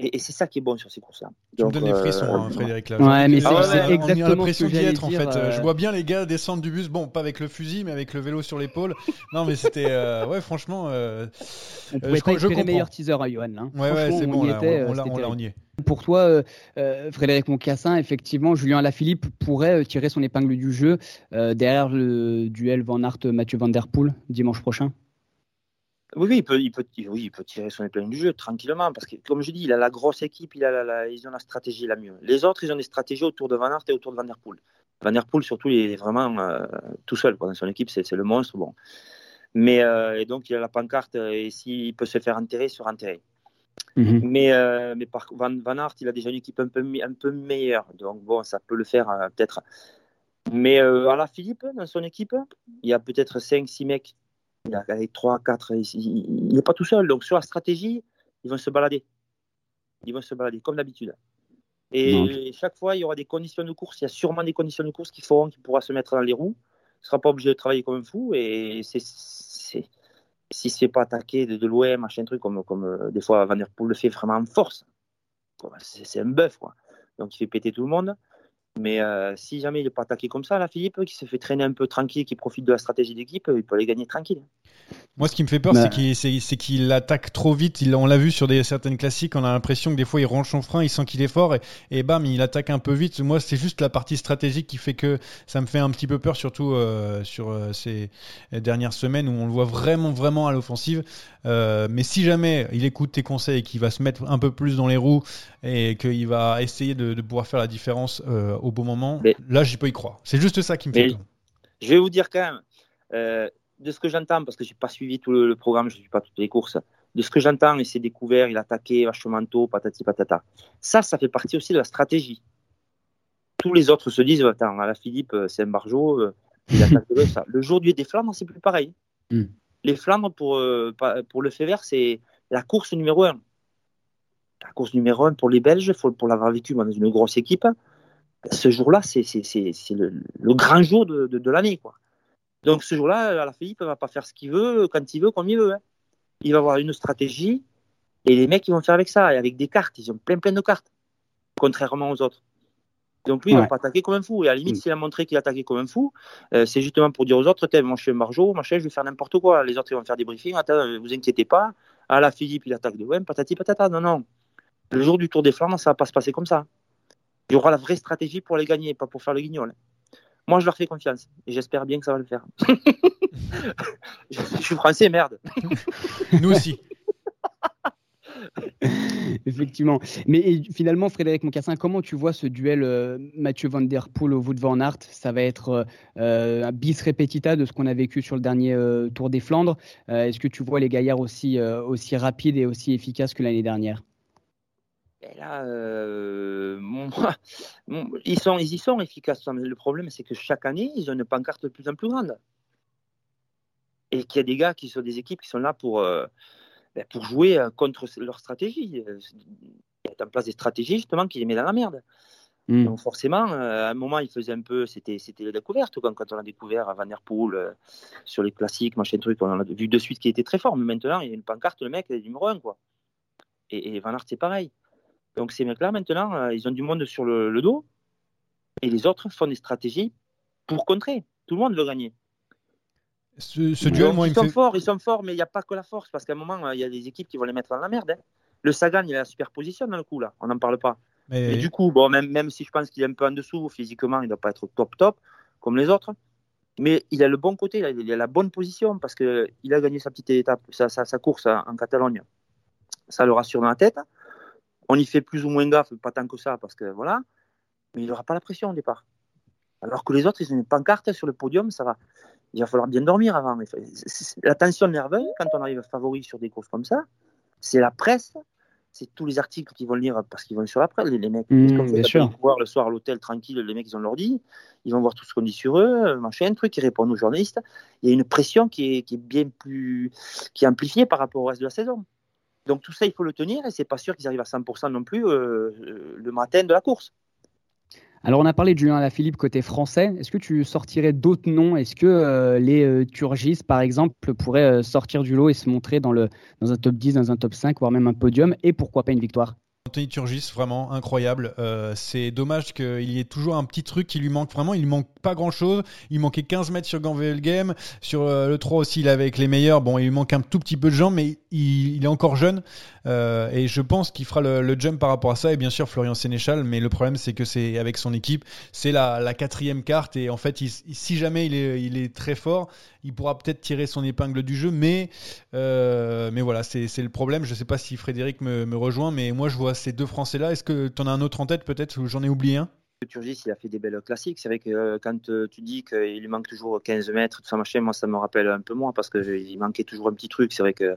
Et, et c'est ça qui est bon sur ces courses-là. Tu me donnes des frissons, euh, hein, Frédéric. Là. Ouais, mais c'est- Ah on a exactement l'impression ce que être en fait. euh, Je vois bien les gars descendre du bus, bon, pas avec le fusil, mais avec le vélo sur l'épaule. Non, mais c'était, euh, ouais, franchement. euh, On Euh, pouvait je pas je comprends. meilleur teaser à Johan. Hein. Ouais, ouais, c'est on bon, y là, était, on, euh, on on on y est. Pour toi, euh, euh, Frédéric Moncassin, effectivement, Julien Alaphilippe pourrait euh, tirer son épingle du jeu euh, derrière le duel Van Aert-Mathieu Van Der Poel dimanche prochain? Oui, oui, il peut, il peut, oui, il peut tirer son épingle du jeu tranquillement parce que, comme je dis, il a la grosse équipe, il a la, la- ils ont la stratégie la mieux. Les autres, ils ont des stratégies autour de Van Aert et autour de Van Der Poel. Van Der Poel, surtout, il est vraiment euh, tout seul quoi, dans son équipe, c'est le monstre. Bon. Mais euh, et donc, il a la pancarte euh, et s'il peut se faire enterrer, il sera enterré. Mhm. Mais, euh, mais par Van, Van Aert, il a déjà une équipe un peu, un peu meilleure. Donc, bon, ça peut le faire peut-être. Mais à la Philippe, dans son équipe, il y a peut-être 5-6 mecs. Il a avec 3, 4. Il n'est pas tout seul. Donc, sur la stratégie, ils vont se balader. Ils vont se balader, comme d'habitude. Et chaque fois, il y aura des conditions de course. Il y a sûrement des conditions de course qui feront qu'il pourra se mettre dans les roues. Il ne sera pas obligé de travailler comme un fou. Et c'est. c'est- S'il ne se fait pas attaquer de, de loin, machin truc, comme, comme euh, des fois Van Der Poel le fait vraiment en force, c'est c'est un bœuf. Quoi. Donc il fait péter tout le monde. Mais euh, si jamais il n'est pas attaqué comme ça, là, Philippe, qui se fait traîner un peu tranquille, qui profite de la stratégie d'équipe, il peut les gagner tranquille. Moi, ce qui me fait peur, Bah. c'est qu'il c'est qu'il attaque trop vite. Il, on l'a vu sur des, certaines classiques, on a l'impression que des fois, il range son frein, il sent qu'il est fort et, et bam, il attaque un peu vite. Moi, c'est juste la partie stratégique qui fait que ça me fait un petit peu peur, surtout euh, sur euh, ces dernières semaines où on le voit vraiment, vraiment à l'offensive. Euh, mais si jamais il écoute tes conseils et qu'il va se mettre un peu plus dans les roues et qu'il va essayer de, de pouvoir faire la différence euh, au bon moment, Mais- là, j'y peux y croire. C'est juste ça qui me fait peur. Je vais vous dire quand même, euh, de ce que j'entends, parce que je n'ai pas suivi tout le, le programme, je ne suis pas toutes les courses, de ce que j'entends, il s'est découvert, il a attaqué vachement tôt, patati patata. Ça, ça fait partie aussi de la stratégie. Tous les autres se disent, attends, à la Philippe, euh, c'est un barjot, euh, il attaque de ça. Le jour du des Flandres, c'est plus pareil. Mm. Les Flandres, pour, euh, pour le fait vert, c'est la course numéro un. La course numéro un pour les Belges, faut- pour l'avoir vécu dans une grosse équipe, ce jour-là, c'est le, le grand jour de, de, de l'année. quoi. Donc ce jour-là, la Philippe ne va pas faire ce qu'il veut, quand il veut, comme il veut. hein. Il va avoir une stratégie et les mecs ils vont faire avec ça, et avec des cartes. Ils ont plein plein de cartes, contrairement aux autres. Donc lui, il Ouais. va pas attaquer comme un fou. Et à la limite, Mm. s'il a montré qu'il attaquait comme un fou, euh, c'est justement pour dire aux autres, moi je suis un margeau, machin, je vais faire n'importe quoi. Les autres ils vont faire des briefings, attends, euh, vous inquiétez pas. Ah la Philippe, il attaque de loin, patati patata. Non, non. Le jour du Tour des Flandres, ça va pas se passer comme ça. Il y aura la vraie stratégie pour les gagner, pas pour faire le guignol. Moi, je leur fais confiance et j'espère bien que ça va le faire. je, je suis français, merde. Nous aussi. Effectivement. Mais finalement, Frédéric Moncassin, comment tu vois ce duel euh, Mathieu Van Der Poel au Wout Van Aert? Ça va être euh, un bis repetita de ce qu'on a vécu sur le dernier euh, Tour des Flandres. Euh, Est-ce que tu vois les gaillards aussi, euh, aussi rapides et aussi efficaces que l'année dernière? Et là, euh, moi, ils, sont, ils y sont efficaces. Le problème, c'est que chaque année, ils ont une pancarte de plus en plus grande. Et qu'il y a des gars qui sont des équipes qui sont là pour, euh, ben, pour jouer euh, contre leur stratégie. Il y a en place des stratégies justement qui les met dans la merde. Mm. Donc forcément, euh, à un moment, il faisait un peu, c'était, c'était la découverte quand, quand on a découvert Van Der Poel euh, sur les classiques, machin truc, on en a vu de suite qui était très fort. Mais maintenant, il y a une pancarte, le mec, il est numéro un, quoi. Et, et Van Aert, c'est pareil. Donc ces mecs-là, maintenant, euh, ils ont du monde sur le, dos. Et les autres font des stratégies pour contrer. Tout le monde veut gagner. Ce, duel, moi, ils sont forts, ils sont forts, mais il n'y a pas que la force, parce qu'à un moment, euh, il y a des équipes qui vont les mettre dans la merde. Hein. Le Sagan, il a la superposition dans le coup, là. On n'en parle pas. Mais... du coup, bon, même, même si je pense qu'il est un peu en dessous, physiquement, il ne doit pas être top top, comme les autres. Mais il a le bon côté, il a la bonne position, parce qu'il a gagné sa petite étape, sa, sa, course en Catalogne. Ça le rassure dans la tête. On y fait plus ou moins gaffe, pas tant que ça, parce que voilà. Mais il n'aura pas la pression au départ. Alors que les autres, ils ont une pancarte sur le podium, ça va. Il va falloir bien dormir avant. La tension nerveuse, quand on arrive favori sur des courses comme ça, c'est la presse, c'est tous les articles qu'ils vont lire parce qu'ils vont sur la presse. Les, mecs, mmh, bien sûr. voir le soir à l'hôtel tranquille, les mecs, ils ont l'ordi, ils vont voir tout ce qu'on dit sur eux, machin, truc, ils répondent aux journalistes. Il y a une pression qui est, qui est bien plus, qui est amplifiée par rapport au reste de la saison. Donc tout ça, il faut le tenir et c'est pas sûr qu'ils arrivent à 100% non plus euh, le matin de la course. Alors on a parlé de Julien Alaphilippe côté français. Est-ce que tu sortirais d'autres noms? Est-ce que euh, les euh, Turgis, par exemple, pourraient sortir du lot et se montrer dans, le, dans un top 10, dans un top 5, voire même un podium? Et pourquoi pas une victoire? Anthony Turgis, vraiment incroyable. Euh, c'est dommage qu'il y ait toujours un petit truc qui lui manque vraiment. Il manque pas grand chose. Il manquait 15 mètres sur Ganvel Game. Sur euh, le 3 aussi, il est avec les meilleurs. Bon, il lui manque un tout petit peu de jambes, mais il, est encore jeune. Euh, et je pense qu'il fera le, jump par rapport à ça. Et bien sûr, Florian Sénéchal. Mais le problème, c'est que c'est avec son équipe. C'est la, quatrième carte. Et en fait, si jamais il est, très fort, il pourra peut-être tirer son épingle du jeu. Mais, mais voilà, c'est le problème. Je sais pas si Frédéric me, me rejoint, mais moi, je vois ces deux Français-là. Est-ce que tu en as un autre en tête peut-être J'en ai oublié un? Turgis, il a fait des belles classiques. C'est vrai que euh, quand euh, tu dis qu'il lui manque toujours 15 mètres, tout ça machin, moi ça me rappelle un peu moins parce qu'il manquait toujours un petit truc. C'est vrai que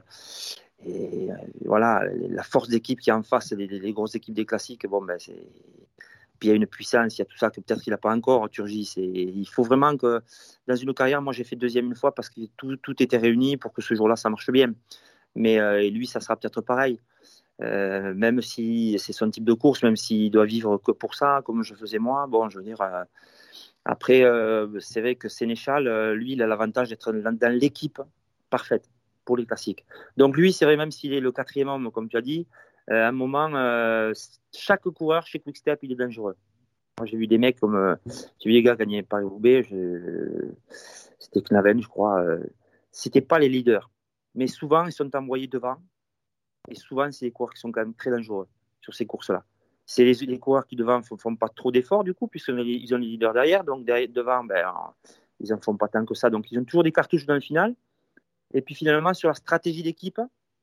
euh, voilà, la force d'équipe qui est en face, les, grosses équipes des classiques, bon ben c'est puis il y a une puissance, il y a tout ça que peut-être qu'il n'a pas encore, Turgis. Et il faut vraiment que dans une carrière, moi j'ai fait deuxième une fois parce que tout, était réuni pour que ce jour-là ça marche bien. Mais lui, ça sera peut-être pareil. Euh, même si c'est son type de course, même s'il doit vivre que pour ça, comme je faisais moi. Bon, je veux dire, euh, après, euh, c'est vrai que Sénéchal, lui, il a l'avantage d'être dans, l'équipe parfaite pour les classiques. Donc lui, c'est vrai, même s'il est le quatrième homme, comme tu as dit, à un moment, chaque coureur chez Quickstep, il est dangereux. Moi, j'ai vu des mecs comme, j'ai vu des gars gagner Paris-Roubaix, c'était Knaven, je crois. c'était pas les leaders. Mais souvent, ils sont envoyés devant et souvent, c'est des coureurs qui sont quand même très dangereux sur ces courses-là. C'est les, coureurs qui devant ne font, pas trop d'efforts, du coup, puisqu'ils ont les leaders derrière. Donc, derrière, devant, ben, ils n'en font pas tant que ça. Donc, ils ont toujours des cartouches dans le final. Et puis, finalement, sur la stratégie d'équipe,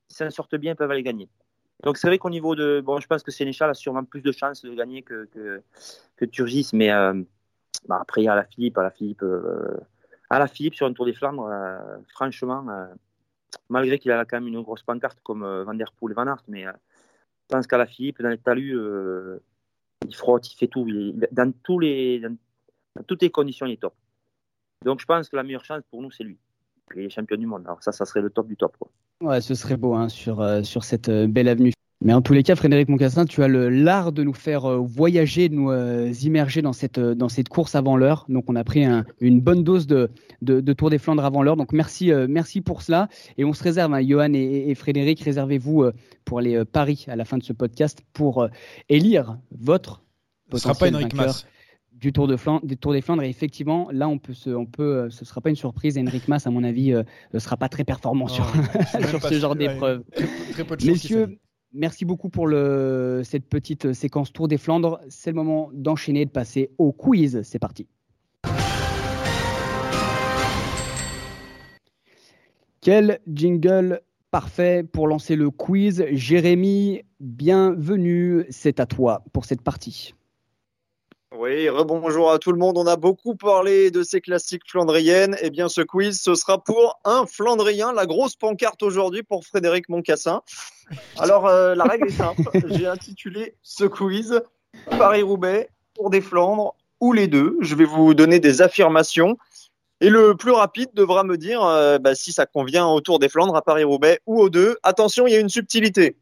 s'ils s'en sortent bien, ils peuvent aller gagner. Donc, c'est vrai qu'au niveau de. Bon, je pense que Sénéchal a sûrement plus de chances de gagner que, Turgis. Mais euh, bah, après, il y a la Philippe. À la Philippe, euh, à la Philippe sur un Tour des Flandres, euh, franchement malgré qu'il a quand même une grosse pancarte comme euh, Van Der Poel et Van Aert, mais euh, je pense qu'à la Philippe, dans les talus, euh, il frotte, il fait tout. dans, tous les, toutes les conditions, il est top. Donc je pense que la meilleure chance pour nous, c'est lui. Il est champion du monde. Alors ça, ça serait le top du top. Quoi. Ouais, ce serait beau hein, sur, sur cette belle avenue. Mais en tous les cas, Frédéric Moncassin, tu as l'art de nous faire euh, voyager, de nous euh, immerger dans cette, euh, dans cette course avant l'heure. Donc, on a pris une bonne dose de, de, Tour des Flandres avant l'heure. Donc, merci, merci pour cela. Et on se réserve, hein, Johan et, Frédéric, réservez-vous pour les paris à la fin de ce podcast pour élire votre. Ce ne sera pas Enric Mas du Tour de Flandre, des Flandres. Et effectivement, là, on peut, se, on peut, ce sera pas une surprise. Enric Mas, à mon avis, ne sera pas très performant oh, sur, sur ce genre d'épreuve. Messieurs, Merci beaucoup pour cette petite séquence Tour des Flandres. C'est le moment d'enchaîner, de passer au quiz. C'est parti. Quel jingle parfait pour lancer le quiz? Jérémy, bienvenue. C'est à toi pour cette partie. Oui, rebonjour à tout le monde. On a beaucoup parlé de ces classiques flandriennes. Eh bien, ce quiz, ce sera pour un Flandrien. La grosse pancarte aujourd'hui pour Frédéric Moncassin. Alors, euh, la règle est simple. J'ai intitulé ce quiz Paris-Roubaix, Tour des Flandres ou les deux. Je vais vous donner des affirmations. Et le plus rapide devra me dire euh, bah, si ça convient au Tour des Flandres, à Paris-Roubaix ou aux deux. Attention, il y a une subtilité.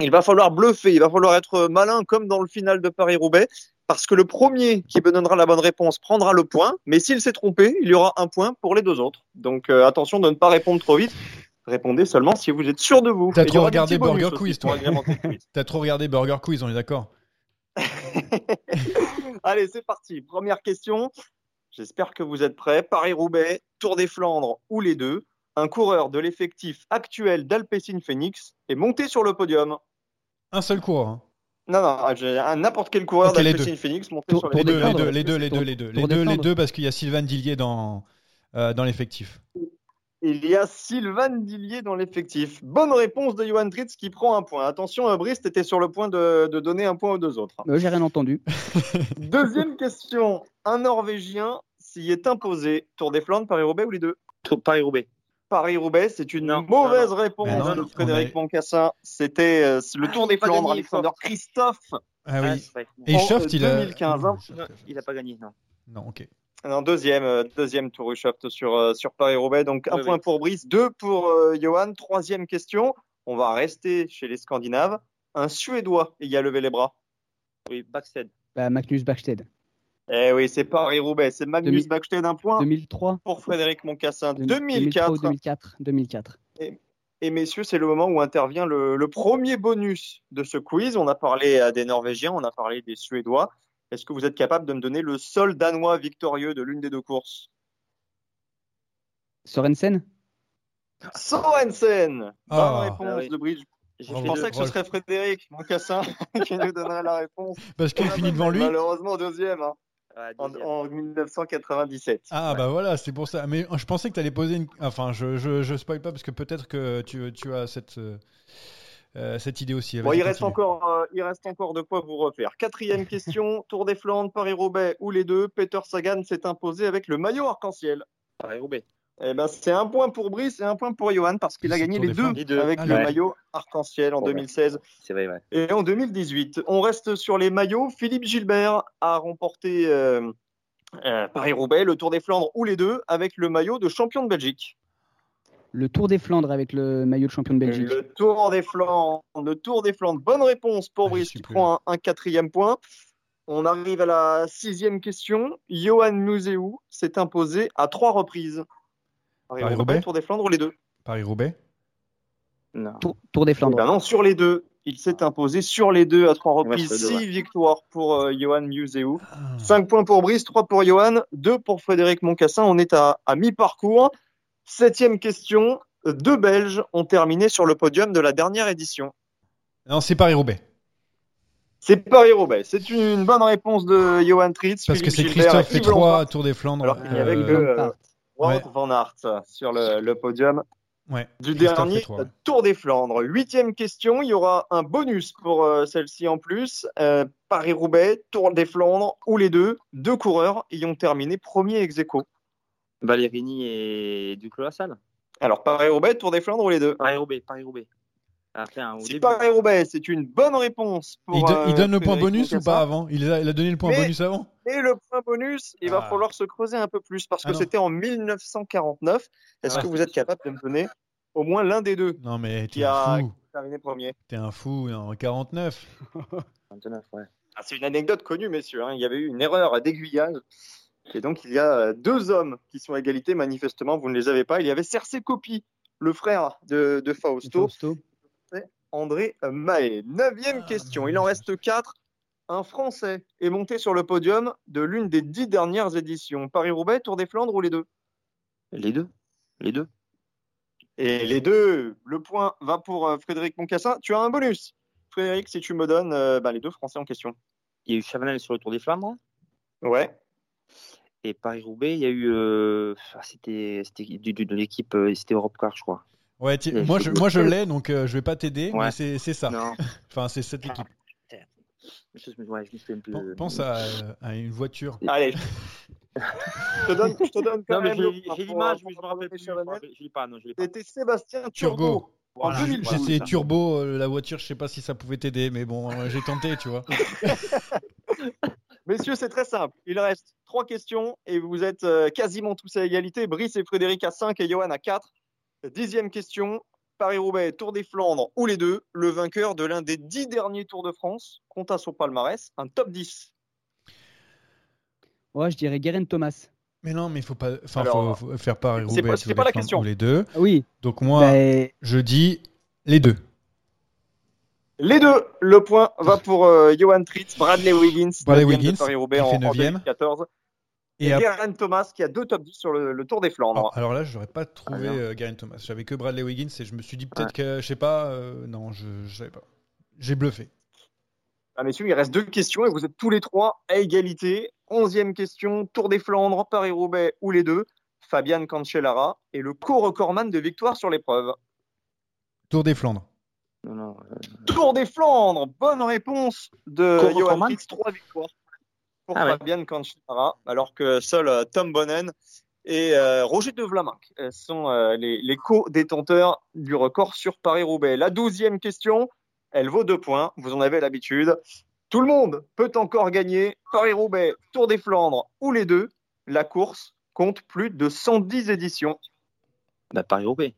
Il va falloir bluffer, il va falloir être malin comme dans le final de Paris-Roubaix parce que le premier qui me donnera la bonne réponse prendra le point, mais s'il s'est trompé, il y aura un point pour les deux autres. Donc euh, attention de ne pas répondre trop vite. Répondez seulement si vous êtes sûr de vous. T'as trop regardé Burger Quiz, toi. T'as trop regardé Burger Quiz, on est d'accord Allez, c'est parti. Première question. J'espère que vous êtes prêts. Paris-Roubaix, Tour des Flandres ou les deux. Un coureur de l'effectif actuel d'Alpecin Phoenix est monté sur le podium. Un seul coureur. hein. Non, non, n'importe quel coureur Ok, les d'Alpecin deux. Phoenix monté sur Les le deux, les deux, les deux, les deux, les deux, les deux, les Flandres. deux, parce qu'il y a Sylvain Dillier dans, euh, dans l'effectif. Il y a Sylvain Dillier dans l'effectif. Bonne réponse de Johan Tritz qui prend un point. Attention, euh, Brice, était sur le point de, de donner un point aux deux autres. Euh, J'ai rien entendu. Deuxième question. Un Norvégien s'y est imposé. Tour des Flandres, Paris-Roubaix ou les deux? Tour- Paris-Roubaix. Paris-Roubaix, c'est une Non, mauvaise non, non. réponse non, de Frédéric Moncassin. C'était euh, le Ah, Tour il des Flandres, gagné, Alexander. Christophe. Ah Ah, oui. vrai. Et En, Shaft, euh, il a. 2015, hein. Non, il n'a pas gagné, non. Non, ok. Non, deuxième, euh, deuxième Tour Uchoft sur, euh, sur Paris-Roubaix. Donc un Oui, point oui. pour Brice, deux pour euh, Johan. Troisième question. On va rester chez les Scandinaves. Un Suédois y a levé les bras. Oui, Backsted. Bah, Magnus Backstedt. Eh oui, c'est Paris-Roubaix. C'est Magnus 2000. Backstedt, un point 2003. pour Frédéric Moncassin. 2003 2004. ou 2004. 2004. Et messieurs, c'est le moment où intervient le, le premier bonus de ce quiz. On a parlé euh, des Norvégiens, on a parlé des Suédois. Est-ce que vous êtes capable de me donner le seul Danois victorieux de l'une des deux courses? Sorensen Sorensen Ah. Bonne réponse Ah oui. de Bridge. Je pensais que ce serait Frédéric Moncassin qui nous donnerait la réponse. Parce qu'il finit devant lui. Malheureusement, deuxième, hein, Ah, en, deuxième. en 1997. Ah bah voilà, c'est pour ça. Mais je pensais que tu allais poser une. Enfin, je, je, je spoil pas parce que peut-être que tu, tu as cette, euh, euh, cette idée aussi. Bon, il reste, encore, euh, il reste encore de quoi vous refaire. Quatrième question, Tour des Flandres, Paris-Roubaix ou les deux? Peter Sagan s'est imposé avec le maillot arc-en-ciel. Paris-Roubaix. Eh ben, c'est un point pour Brice et un point pour Johan parce qu'il a gagné les deux, Flandres. Les deux. avec Ah, le ouais. maillot arc-en-ciel en Ouais. 2016 C'est vrai, ouais. et en 2018. On reste sur les maillots. Philippe Gilbert a remporté euh, euh, Paris-Roubaix, le Tour des Flandres ou les deux avec le maillot de champion de Belgique. Le Tour des Flandres avec le maillot de champion de Belgique. Le Tour des Flandres, le Tour des Flandres. Bonne réponse pour Ah, Brice qui plus prend un, un quatrième point. On arrive à la sixième question. Johan Museau s'est imposé à trois reprises. Paris-Roubaix Paris-Roubaix, Tour des Flandres ou les deux Paris-Roubaix Non. Tour, Tour des Eh Flandres. ben non, sur les deux. Il s'est imposé sur les deux à trois reprises. deux, Six victoires pour euh, Johan Museau. Ah. 5 points pour Brice, 3 pour Johan, 2 pour Frédéric Moncassin. On est à, à mi-parcours. Septième question. Deux Belges ont terminé sur le podium de la dernière édition. Non, c'est Paris-Roubaix. C'est Paris-Roubaix. C'est une bonne réponse de Johan Tritz. Parce que c'est Christophe Lampard. 3 Tour des Flandres. Alors qu'il y avait Euh, que euh. Wout Ouais. van Aert sur le, le podium Ouais. du Christophe dernier ouais. Tour des Flandres. Huitième question, il y aura un bonus pour euh, celle-ci en plus. Euh, Paris-Roubaix, Tour des Flandres, ou les deux, deux coureurs y ont terminé premier ex aequo. Valérini et Duclos la salle. Alors Paris-Roubaix, Tour des Flandres ou les deux? Paris-Roubaix, Paris-Roubaix. Hein, Si début. Paris-Roubaix, c'est une bonne réponse. Pour, Il, do- il euh, donne le point bonus ou pas avant? Il a, il a donné le point Mais- bonus avant? Et le point bonus, il va Ah. falloir se creuser un peu plus parce Ah que c'était en 1949. Est-ce Ah. que vous êtes capable de me donner au moins l'un des deux? Non, mais qui a un fou. terminé premier T'es un fou, en 49. 29, ouais. C'est une anecdote connue, messieurs. hein. Il y avait eu une erreur d'aiguillage. Et donc, il y a euh, deux hommes qui sont à égalité. Manifestement, vous ne les avez pas. Il y avait Cercé Coppi, le frère de, de Fausto, Fausto. André Mahé. Neuvième question. Il en reste quatre. Un Français est monté sur le podium de l'une des dix dernières éditions. Paris-Roubaix, Tour des Flandres ou les deux? Les deux. Les deux. Et les deux, le point va pour euh, Frédéric Moncassin. Tu as un bonus. Frédéric, si tu me donnes euh, bah, les deux Français en question. Il y a eu Chavanel sur le Tour des Flandres. Ouais. Et Paris-Roubaix, il y a eu. euh, ah, c'était de l'équipe. euh, C'était Europcar, je crois. Ouais, moi, je, cheveux. moi je l'ai, donc euh, je vais pas t'aider, Ouais. c'est c'est ça. Non. Enfin, c'est cette équipe. Je ouais, Pense à, à une voiture. Allez. je te donne, je te donne quand Non, mais même j'ai l'image, mais je me rappelle plus. Rappelle- je l'ai pas, non, je l'ai pas. C'était Sébastien Turbo. Turbo. Voilà, en J'ai 2012. j'ai essayé ça. turbo, euh, la voiture, je sais pas si ça pouvait t'aider, mais bon, euh, j'ai tenté, tu vois. Messieurs, c'est très simple. Il reste trois questions et vous êtes euh, quasiment tous à égalité. Brice et Frédéric à 5 et Johan à 4. Dixième question. Paris-Roubaix, Tour des Flandres ou les deux. Le vainqueur de l'un des dix derniers Tours de France compte à son palmarès un top 10. Ouais, je dirais Guérin Thomas. Mais non, mais il faut pas. Enfin, Alors, faut, faut faire Paris c'est pas- la question. ou les deux. Oui. Donc moi, je dis les deux. Les deux, le point va pour euh, Johan Tritz, Bradley Wiggins, Bradley de Wiggins, Paris-Roubaix qui en, fait en neuvième. 2014. Et Thomas qui a deux top 10 sur le, le Tour des Flandres. Ah, alors là, je n'aurais pas trouvé Ah, euh, Geraint Thomas. J'avais que Bradley Wiggins et je me suis dit peut-être que, je sais pas, euh, non, je ne savais pas. J'ai bluffé. Ah, messieurs, il reste deux questions et vous êtes tous les trois à égalité. Onzième question, Tour des Flandres, Paris-Roubaix ou les deux? Fabian Cancellara est le co-recordman de victoire sur l'épreuve. Tour des Flandres. Non, non, euh, Tour des Flandres, bonne réponse de Johan Fritz, trois victoires pour Ah ouais. Fabian Cancellara, alors que seul euh, Tom Bonnen et euh, Roger de Vlaminck euh, sont euh, les, les co-détenteurs du record sur Paris-Roubaix. La douzième question, elle vaut deux points, vous en avez l'habitude. Tout le monde peut encore gagner Paris-Roubaix, Tour des Flandres ou les deux. La course compte plus de 110 éditions. bah, Paris-Roubaix.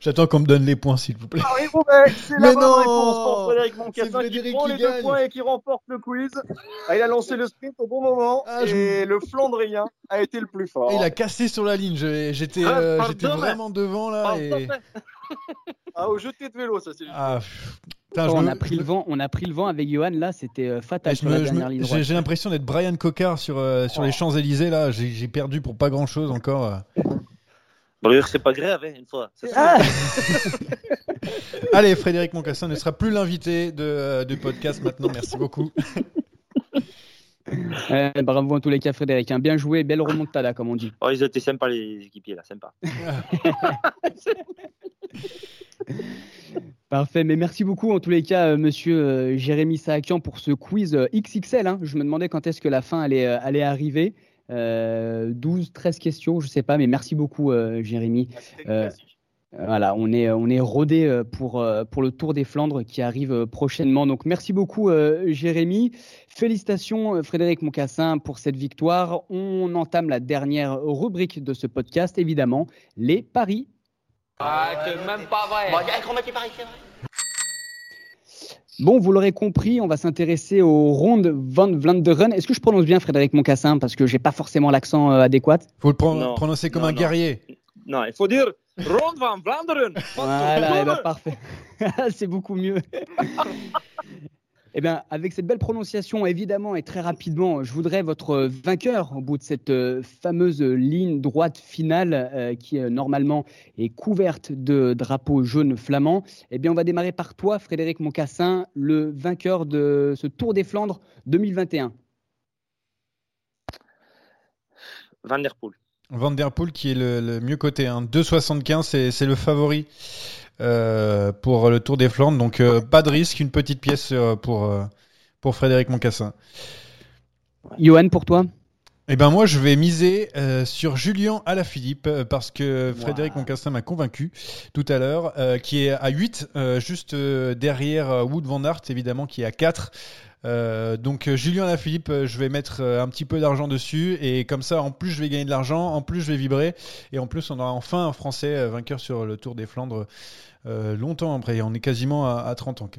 J'attends qu'on me donne les points, s'il vous plaît. Paris-Roubaix, c'est Mais la bonne non réponse pour Frédéric C'est Moncassin qui prend qui les deux points et qui remporte le quiz. Ah, il a lancé le sprint au bon moment Ah, je et le Flandrien a été le plus fort. Et il a cassé sur la ligne. J'étais Ah, euh, j'étais mais- vraiment devant là. Ah, et... Ah, au jeté de vélo, ça c'est juste. Ah, putain, je on, me- a pris le vent, on a pris le vent avec Johan, là, c'était euh, fatal sur me- la dernière me- ligne J'ai droite. j'ai l'impression d'être Brian Cocard sur, euh, sur Oh. les Champs-Élysées là. J'ai j'ai perdu pour pas grand chose encore. D'ailleurs, c'est pas grave, hein, une fois. Ça, Ah Allez, Frédéric Moncassin ne sera plus l'invité de, euh, du podcast maintenant. Merci beaucoup. Euh, bravo en tous les cas, Frédéric. hein. Bien joué, belle remontada, comme on dit. Oh, ils étaient sympas, les équipiers, là, sympa. Parfait, mais merci beaucoup en tous les cas, euh, monsieur euh, Jérémy Saakian, pour ce quiz euh, XXL. hein. Je me demandais quand est-ce que la fin allait, euh, allait arriver. Euh, 12, 13 questions, je sais pas, mais merci beaucoup, euh, Jérémy. Euh, Voilà, on est, on est rodé euh, pour, euh, pour le Tour des Flandres qui arrive euh, prochainement. Donc merci beaucoup, euh, Jérémy. Félicitations, euh, Frédéric Moncassin, pour cette victoire. On entame la dernière rubrique de ce podcast, évidemment, les paris. Ah, c'est même pas vrai. Bon, vous l'aurez compris, on va s'intéresser au Ronde van Vlaanderen. Est-ce que je prononce bien Frédéric Moncassin Parce que j'ai pas forcément l'accent euh, adéquat? Faut le pron- Non. prononcer comme Non, un non. guerrier. Non, il faut dire Ronde van Vlaanderen. Voilà, eh ben, parfait. C'est beaucoup mieux. Eh bien, avec cette belle prononciation, évidemment, et très rapidement, je voudrais votre vainqueur au bout de cette euh, fameuse ligne droite finale euh, qui, euh, normalement, est couverte de drapeaux jaunes flamands. Eh bien, on va démarrer par toi, Frédéric Moncassin, le vainqueur de ce Tour des Flandres 2021. Van der Poel. Van Der Poel qui est le, le mieux coté. Hein. 2,75, c'est- c'est le favori euh, pour le Tour des Flandres. Donc euh, pas de risque, une petite pièce euh, pour, euh, pour Frédéric Moncassin. Johan, pour toi? Eh ben moi, je vais miser euh, sur Julien Alaphilippe parce que Frédéric Wow. Moncassin m'a convaincu tout à l'heure, euh, qui est à 8, euh, juste derrière Wood Van Aert, évidemment, qui est à 4. Euh, donc Julien Alaphilippe, je vais mettre un petit peu d'argent dessus et comme ça, en plus, je vais gagner de l'argent, en plus, je vais vibrer et en plus, on aura enfin un Français vainqueur sur le Tour des Flandres euh, longtemps après. On est quasiment à, à 30 ans.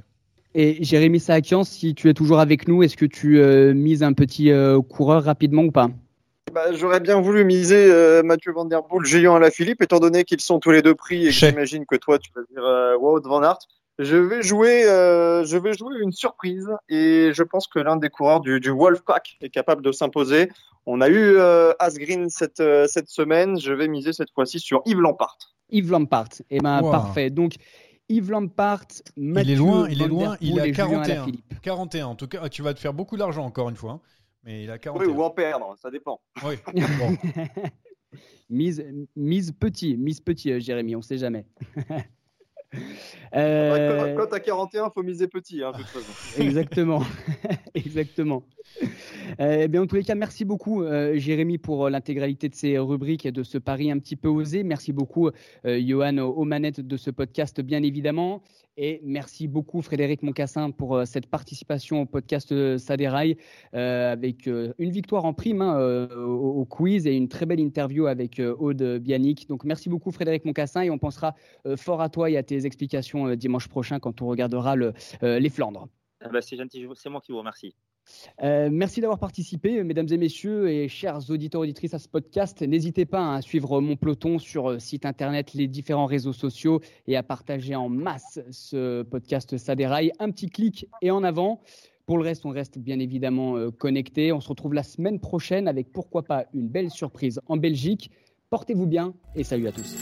Et Jérémy Saakian, si tu es toujours avec nous, est-ce que tu euh, mises un petit euh, coureur rapidement ou pas? Bah, J'aurais bien voulu miser euh, Mathieu Van Der Poel, Julien Alaphilippe, étant donné qu'ils sont tous les deux pris et j'imagine que toi tu vas dire euh, Wout Van Aert. Je vais jouer, euh, je vais jouer une surprise et je pense que l'un des coureurs du, du Wolfpack est capable de s'imposer. On a eu euh, Asgreen cette, euh, cette semaine. Je vais miser cette fois-ci sur Yves Lampart. Yves Lampart. Eh ben, Wow. parfait. Donc, Yves Lampart, Mathieu il est loin, il est loin, il a et Julien 41. Alaphilippe. 41. En tout cas, tu vas te faire beaucoup d'argent encore une fois. hein. Mais il a Oui, 41. ou en perdre, ça dépend. Oui. Bon. mise, mise petit, mise petit, euh, Jérémy, on sait jamais. Quand, Euh, quand t'as 41, faut miser petit, hein, de toute façon. Exactement, exactement. Eh bien, en tous les cas, merci beaucoup, euh, Jérémy, pour euh, l'intégralité de ces rubriques et de ce pari un petit peu osé. Merci beaucoup, euh, Johan, aux, aux manettes de ce podcast, bien évidemment. Et merci beaucoup, Frédéric Moncassin, pour euh, cette participation au podcast euh, Saderail, euh, avec une victoire en prime hein, au, quiz et une très belle interview avec Aude Bianic. Donc, merci beaucoup, Frédéric Moncassin, et on pensera fort à toi et à tes explications dimanche prochain quand on regardera le, les Flandres. Ah bah, c'est gentil, c'est moi qui vous remercie. Euh, merci d'avoir participé, mesdames et messieurs, et chers auditeurs auditrices à ce podcast. N'hésitez pas à suivre mon peloton sur site internet, les différents réseaux sociaux et à partager en masse ce podcast Ça déraille. Un petit clic et en avant. Pour le reste, on reste bien évidemment euh, connecté. On se retrouve la semaine prochaine avec pourquoi pas une belle surprise en Belgique. Portez-vous bien et salut à tous.